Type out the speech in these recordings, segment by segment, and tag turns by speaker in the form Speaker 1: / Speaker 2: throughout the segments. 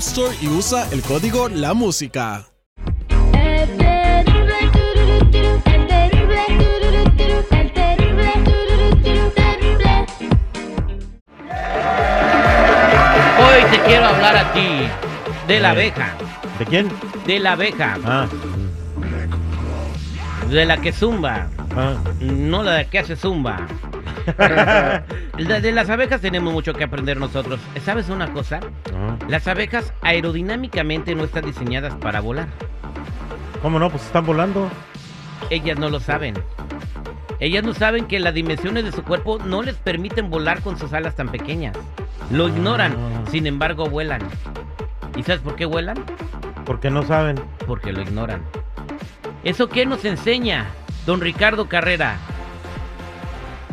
Speaker 1: Store y usa el código La Música.
Speaker 2: Hoy te quiero hablar a ti de la abeja.
Speaker 3: ¿De quién?
Speaker 2: De la abeja.
Speaker 3: Ah,
Speaker 2: De la que zumba.
Speaker 3: ah.
Speaker 2: No la que hace zumba. de, las abejas tenemos mucho que aprender nosotros. ¿Sabes una cosa?
Speaker 3: ah.
Speaker 2: Las abejas aerodinámicamente no están diseñadas para volar.
Speaker 3: ¿Cómo no? Pues están volando.
Speaker 2: Ellas no lo saben. Ellas no saben que las dimensiones de su cuerpo no les permiten volar con sus alas tan pequeñas. Lo ignoran,
Speaker 3: Ah.
Speaker 2: sin embargo vuelan. ¿Y sabes por qué vuelan?
Speaker 3: Porque no saben.
Speaker 2: Porque lo ignoran. ¿Eso qué nos enseña, don Ricardo Carrera?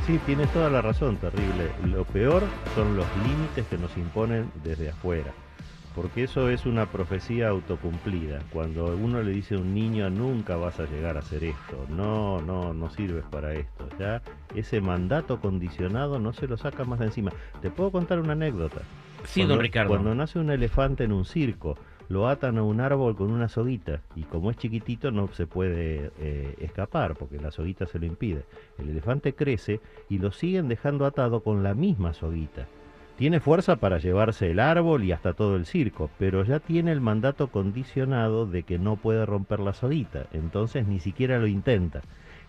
Speaker 4: Sí, tienes toda la razón, terrible. Lo peor son los límites que nos imponen desde afuera. Porque eso es una profecía autocumplida. Cuando uno le dice a un niño nunca vas a llegar a hacer esto, no, no, no sirves para esto. Ya ese mandato condicionado no se lo saca más de encima. Te puedo contar una anécdota.
Speaker 2: Sí,
Speaker 4: Cuando-
Speaker 2: don Ricardo.
Speaker 4: Cuando nace un elefante en un circo, lo atan a un árbol con una soguita y como es chiquitito no se puede eh, escapar porque la soguita se lo impide. El elefante crece y lo siguen dejando atado con la misma soguita. Tiene fuerza para llevarse el árbol y hasta todo el circo, pero ya tiene el mandato condicionado de que no puede romper la soguita, entonces ni siquiera lo intenta.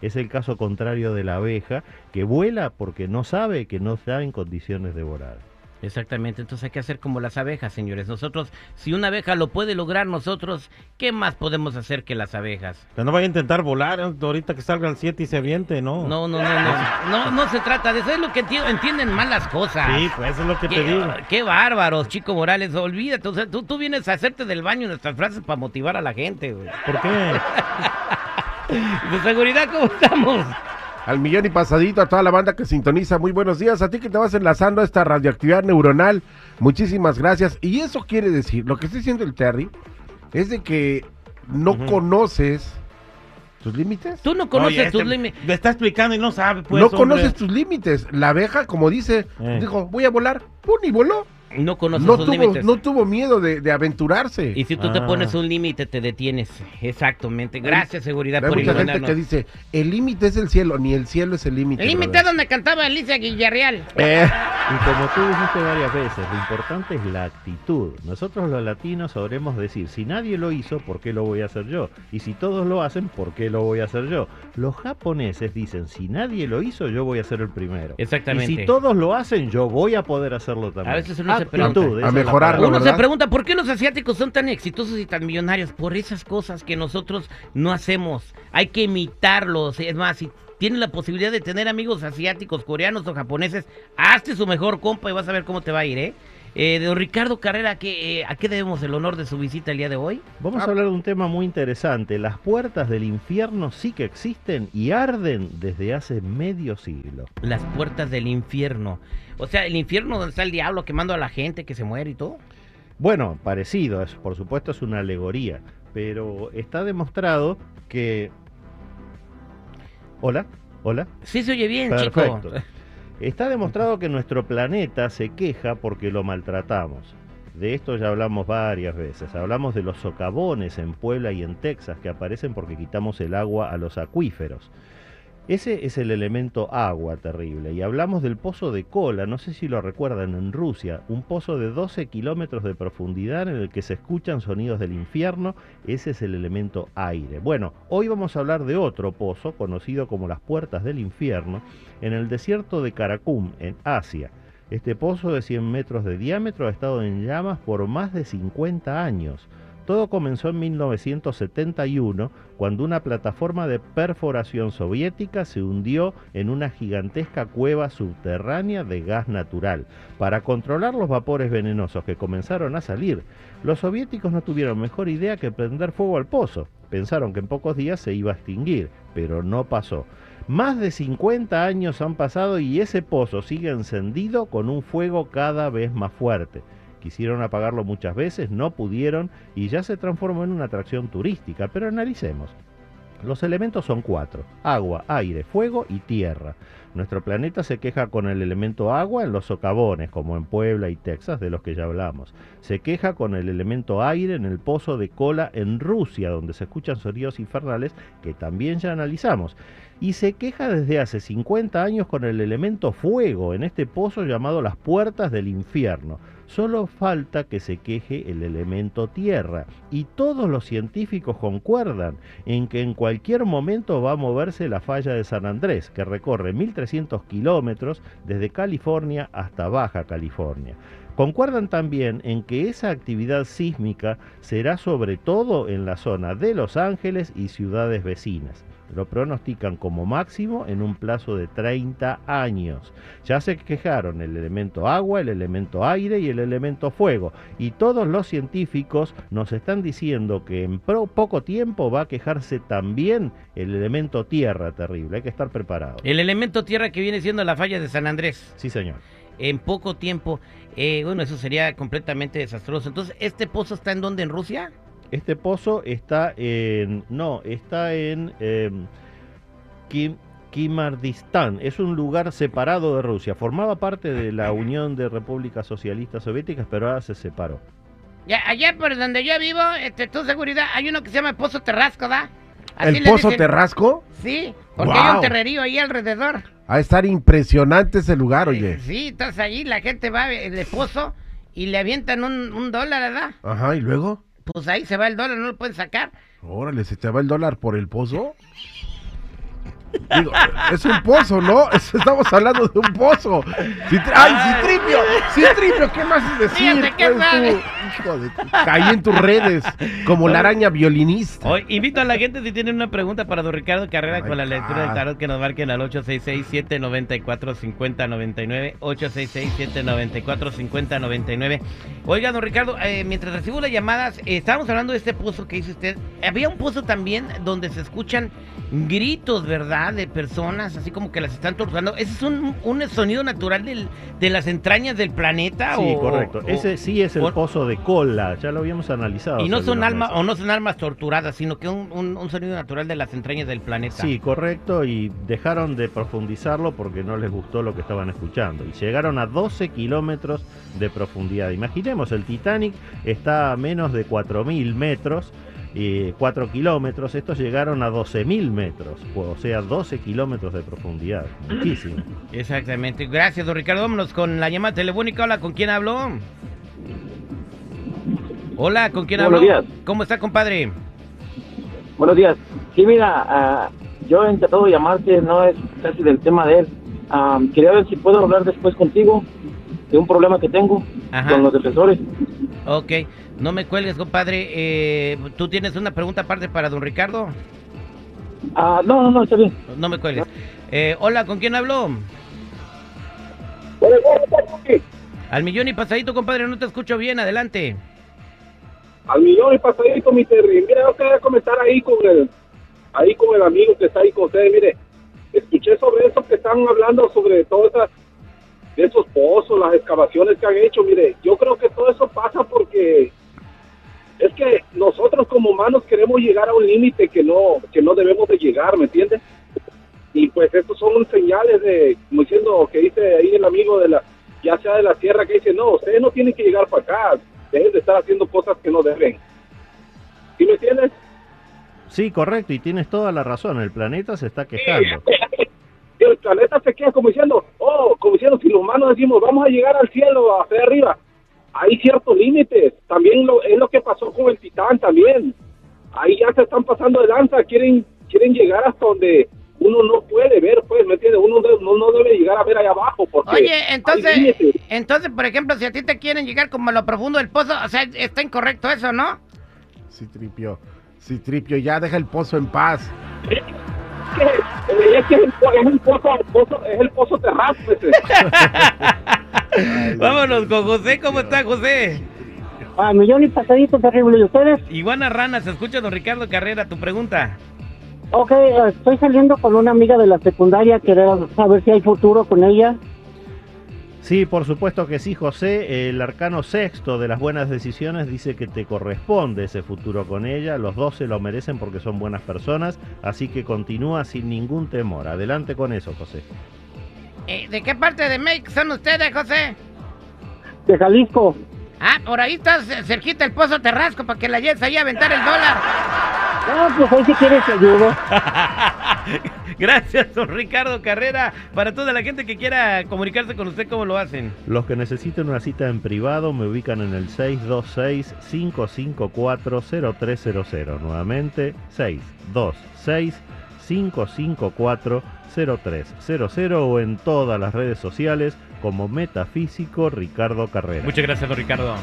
Speaker 4: Es el caso contrario de la abeja, que vuela porque no sabe que no está en condiciones de volar.
Speaker 2: Exactamente, entonces hay que hacer como las abejas, señores. Nosotros, si una abeja lo puede lograr, nosotros, ¿qué más podemos hacer que las abejas?
Speaker 3: Que no vaya a intentar volar ¿eh? ahorita que salga el 7 y se aviente, ¿no?
Speaker 2: No, no, no, no, no, no se trata de eso, es lo que enti- entienden mal las cosas.
Speaker 3: Sí, pues eso es lo que te digo.
Speaker 2: qué bárbaros, Chico Morales, olvídate, o sea, tú, tú vienes a hacerte del baño nuestras frases para motivar a la gente, güey.
Speaker 3: ¿Por qué?
Speaker 2: De seguridad, ¿cómo estamos?
Speaker 5: Al millón y pasadito a toda la banda que sintoniza. Muy buenos días. A ti que te vas enlazando a esta radioactividad neuronal. Muchísimas gracias. Y eso quiere decir, lo que está diciendo el Terry, es de que no conoces tus límites.
Speaker 2: Tú no conoces
Speaker 3: Oye,
Speaker 2: tus
Speaker 3: este
Speaker 2: límites.
Speaker 3: Me está explicando y no sabe, pues.
Speaker 5: no
Speaker 3: hombre.
Speaker 5: conoces tus límites. La abeja, como dice,
Speaker 3: Eh.
Speaker 5: dijo, voy a volar. ¡Pum! Y voló.
Speaker 2: No conoces
Speaker 5: No
Speaker 2: tus
Speaker 5: tuvo,
Speaker 2: límites.
Speaker 5: no tuvo miedo de, de aventurarse.
Speaker 2: Y si tú te
Speaker 3: Ah.
Speaker 2: pones un límite, te detienes. Exactamente. Gracias, seguridad,
Speaker 5: Hay
Speaker 2: por
Speaker 5: mucha gente que dice, el límite es el cielo, ni el cielo es el límite.
Speaker 2: El límite es donde cantaba Alicia Villarreal.
Speaker 5: Eh,
Speaker 4: Y como tú dijiste varias veces, lo importante es la actitud. Nosotros los latinos sabremos decir, si nadie lo hizo, ¿por qué lo voy a hacer yo? Y si todos lo hacen, ¿por qué lo voy a hacer yo? Los japoneses dicen, si nadie lo hizo, yo voy a ser el primero.
Speaker 2: Exactamente.
Speaker 4: Y si todos lo hacen, yo voy a poder hacerlo también.
Speaker 2: A veces uno se pregunta.
Speaker 5: A mejorarlo.
Speaker 2: Uno
Speaker 5: ¿verdad?
Speaker 2: se pregunta por qué los asiáticos son tan exitosos y tan millonarios. Por esas cosas que nosotros no hacemos. Hay que imitarlos. Es más, si tienes la posibilidad de tener amigos asiáticos, coreanos o japoneses, hazte su mejor compa y vas a ver cómo te va a ir, ¿eh? Eh, don Ricardo Carrera, ¿qué, eh, ¿a qué debemos el honor de su visita el día de hoy?
Speaker 4: Vamos a hablar de un tema muy interesante. Las puertas del infierno sí que existen y arden desde hace medio siglo.
Speaker 2: Las puertas del infierno. O sea, el infierno donde está el diablo quemando a la gente que se muere y todo.
Speaker 4: Bueno, parecido, es, por supuesto es una alegoría, pero está demostrado que... Hola, hola.
Speaker 2: Sí se oye bien,
Speaker 4: Perfecto.
Speaker 2: chico.
Speaker 4: Está demostrado que nuestro planeta se queja porque lo maltratamos. De esto ya hablamos varias veces. Hablamos de los socavones en Puebla y en Texas que aparecen porque quitamos el agua a los acuíferos. Ese es el elemento agua terrible. Y hablamos del pozo de cola, no sé si lo recuerdan, en Rusia, un pozo de 12 kilómetros de profundidad en el que se escuchan sonidos del infierno. Ese es el elemento aire. Bueno, hoy vamos a hablar de otro pozo, conocido como las puertas del infierno, en el desierto de Karakum, en Asia. Este pozo de 100 metros de diámetro ha estado en llamas por más de 50 años. Todo comenzó en 1971, cuando una plataforma de perforación soviética se hundió en una gigantesca cueva subterránea de gas natural. Para controlar los vapores venenosos que comenzaron a salir, los soviéticos no tuvieron mejor idea que prender fuego al pozo. Pensaron que en pocos días se iba a extinguir, pero no pasó. Más de 50 años han pasado y ese pozo sigue encendido con un fuego cada vez más fuerte. Quisieron apagarlo muchas veces, no pudieron y ya se transformó en una atracción turística. Pero analicemos. Los elementos son cuatro, agua, aire, fuego y tierra. Nuestro planeta se queja con el elemento agua en los socavones, como en Puebla y Texas, de los que ya hablamos. Se queja con el elemento aire en el pozo de cola en Rusia, donde se escuchan sonidos infernales que también ya analizamos. Y se queja desde hace 50 años con el elemento fuego en este pozo llamado las puertas del infierno. Solo falta que se queje el elemento tierra. Y todos los científicos concuerdan en que en cualquier momento va a moverse la falla de San Andrés, que recorre 1.300 kilómetros desde California hasta Baja California. Concuerdan también en que esa actividad sísmica será sobre todo en la zona de Los Ángeles y ciudades vecinas. Lo pronostican como máximo en un plazo de 30 años. Ya se quejaron el elemento agua, el elemento aire y el elemento fuego. Y todos los científicos nos están diciendo que en poco tiempo va a quejarse también el elemento tierra terrible. Hay que estar preparado.
Speaker 2: El elemento tierra que viene siendo la falla de San Andrés.
Speaker 4: Sí, señor.
Speaker 2: En poco tiempo. Eh, bueno, eso sería completamente desastroso. Entonces, ¿este pozo está en dónde? ¿En Rusia?
Speaker 4: Este pozo está en. No, está en. Eh, Kim, Kimardistán. Es un lugar separado de Rusia. Formaba parte de la Unión de Repúblicas Socialistas Soviéticas, pero ahora se separó.
Speaker 2: Ya, allá por donde yo vivo, este, tu seguridad, hay uno que se llama Pozo Terrasco, ¿da? Así
Speaker 5: ¿El Pozo
Speaker 2: dicen.
Speaker 5: Terrasco?
Speaker 2: Sí, porque hay un terrerío ahí alrededor.
Speaker 5: A estar impresionante ese lugar, oye.
Speaker 2: Eh, Sí, entonces ahí la gente va de pozo y le avientan un, un dólar, ¿verdad?
Speaker 5: Ajá, ¿y luego?
Speaker 2: Pues ahí se va el dólar, no lo pueden sacar.
Speaker 5: Órale, ¿se te va el dólar por el pozo? Digo, es un pozo, ¿no? Es- Estamos hablando de un pozo. Citri- ¡Ay, Citripio! ¡Citripio! ¿Qué más es decir?
Speaker 2: Fíjate, ¿qué
Speaker 5: Pues, hijo de Caí en tus redes como la araña violinista.
Speaker 2: Hoy invito a la gente si tienen una pregunta para don Ricardo Carrera
Speaker 5: Ay,
Speaker 2: con la lectura del
Speaker 5: God.
Speaker 2: tarot que nos marquen al 866-794-5099. 866-794-5099. Oiga, don Ricardo, eh, mientras recibo las llamadas, eh, estábamos hablando de este pozo que dice usted. Había un pozo también donde se escuchan gritos, ¿verdad? De personas, así como que las están torturando. ¿Ese es un, un sonido natural del- de las entrañas del planeta?
Speaker 4: Sí,
Speaker 2: o-
Speaker 4: correcto.
Speaker 2: o-
Speaker 4: Ese sí es el
Speaker 2: o-
Speaker 4: pozo de cola. Ya lo habíamos analizado.
Speaker 2: Y no son almas, o no son almas torturadas, sino que un, un- un sonido natural de las entrañas del planeta.
Speaker 4: Sí, correcto, y dejaron de profundizarlo porque no les gustó lo que estaban escuchando. Y llegaron a 12 kilómetros de profundidad. Imaginemos, el Titanic está a menos de 4.000 metros, eh, 4 kilómetros, estos llegaron a 12.000 metros, o sea, 12 kilómetros de profundidad. Muchísimo.
Speaker 2: Exactamente. Gracias, don Ricardo. Vámonos con la llamada telefónica. Hola, ¿con quién hablo? Hola, ¿con quién
Speaker 6: Buenos
Speaker 2: hablo?
Speaker 6: días.
Speaker 2: ¿Cómo está, compadre?
Speaker 6: Buenos días. Sí, mira, ah, yo he intentado llamarte, no es casi del tema de él. Ah, quería ver si puedo hablar después contigo de un problema que tengo
Speaker 2: Ajá.
Speaker 6: con los defensores.
Speaker 2: Ok, no me cuelgues, compadre. Eh, ¿Tú tienes una pregunta aparte para don Ricardo?
Speaker 6: Ah, no, no, no, está bien.
Speaker 2: No me cuelgues. Eh, hola, ¿con quién hablo? Al millón y pasadito, compadre, no te escucho bien. Adelante.
Speaker 7: al millón y pasadito, mi Terry. Mira, yo quería comentar ahí con el, ahí con el amigo que está ahí con ustedes. Mire, escuché sobre eso que están hablando sobre todas esas, de esos pozos, las excavaciones que han hecho. Mire, yo creo que todo eso pasa porque es que nosotros como humanos queremos llegar a un límite que no, que no debemos de llegar, ¿me entiendes? Y pues estos son señales de, como diciendo, que dice ahí el amigo de la, ya sea de la tierra, que dice, no, ustedes no tienen que llegar para acá, dejen de estar haciendo cosas que no deben. ¿Sí me entiendes?
Speaker 4: Sí, correcto, y tienes toda la razón, el planeta se está quejando.
Speaker 7: Sí, el planeta se queda como diciendo, oh, como diciendo, si los humanos decimos, vamos a llegar al cielo, hacia arriba, hay ciertos límites. También lo, es lo que pasó con el Titán también. Ahí ya se están pasando de lanza, quieren quieren llegar hasta donde uno no puede ver, pues, ¿me entiendes? Uno de- no, no debe llegar a ver allá abajo porque
Speaker 2: Oye, entonces, entonces, por ejemplo, si a ti te quieren llegar como a lo profundo del pozo, o sea, está incorrecto eso, ¿no?
Speaker 5: Sí, tripio. Sí, tripio, ya deja el pozo en paz.
Speaker 7: Es que, es que es el, es el pozo, el pozo- es el pozo terrazo ese.
Speaker 2: Vámonos con José, ¿cómo está José?
Speaker 8: A millón y pasadito terrible. ¿Y ustedes?
Speaker 2: Iguana Rana, se escucha don Ricardo Carrera, tu pregunta.
Speaker 8: Ok, eh, estoy saliendo con una amiga de la secundaria. Quiero saber si hay futuro con ella.
Speaker 4: Sí, por supuesto que sí, José. El arcano sexto de las buenas decisiones dice que te corresponde ese futuro con ella. Los dos se lo merecen porque son buenas personas. Así que continúa sin ningún temor. Adelante con eso, José.
Speaker 2: Eh, ¿De qué parte de México son ustedes, José?
Speaker 8: De Jalisco.
Speaker 2: Ah, por ahí está c- cerquita el pozo Terrasco para que la lleves ahí a aventar el dólar.
Speaker 8: Ah, pues ahí si quieres te ayudo.
Speaker 2: Gracias, don Ricardo Carrera. Para toda la gente que quiera comunicarse con usted, ¿cómo lo hacen?
Speaker 4: Los que necesiten una cita en privado me ubican en el 626-554-0300. Nuevamente, 626-554-0300 o en todas las redes sociales como Metafísico Ricardo Carrera.
Speaker 2: Muchas gracias, don Ricardo.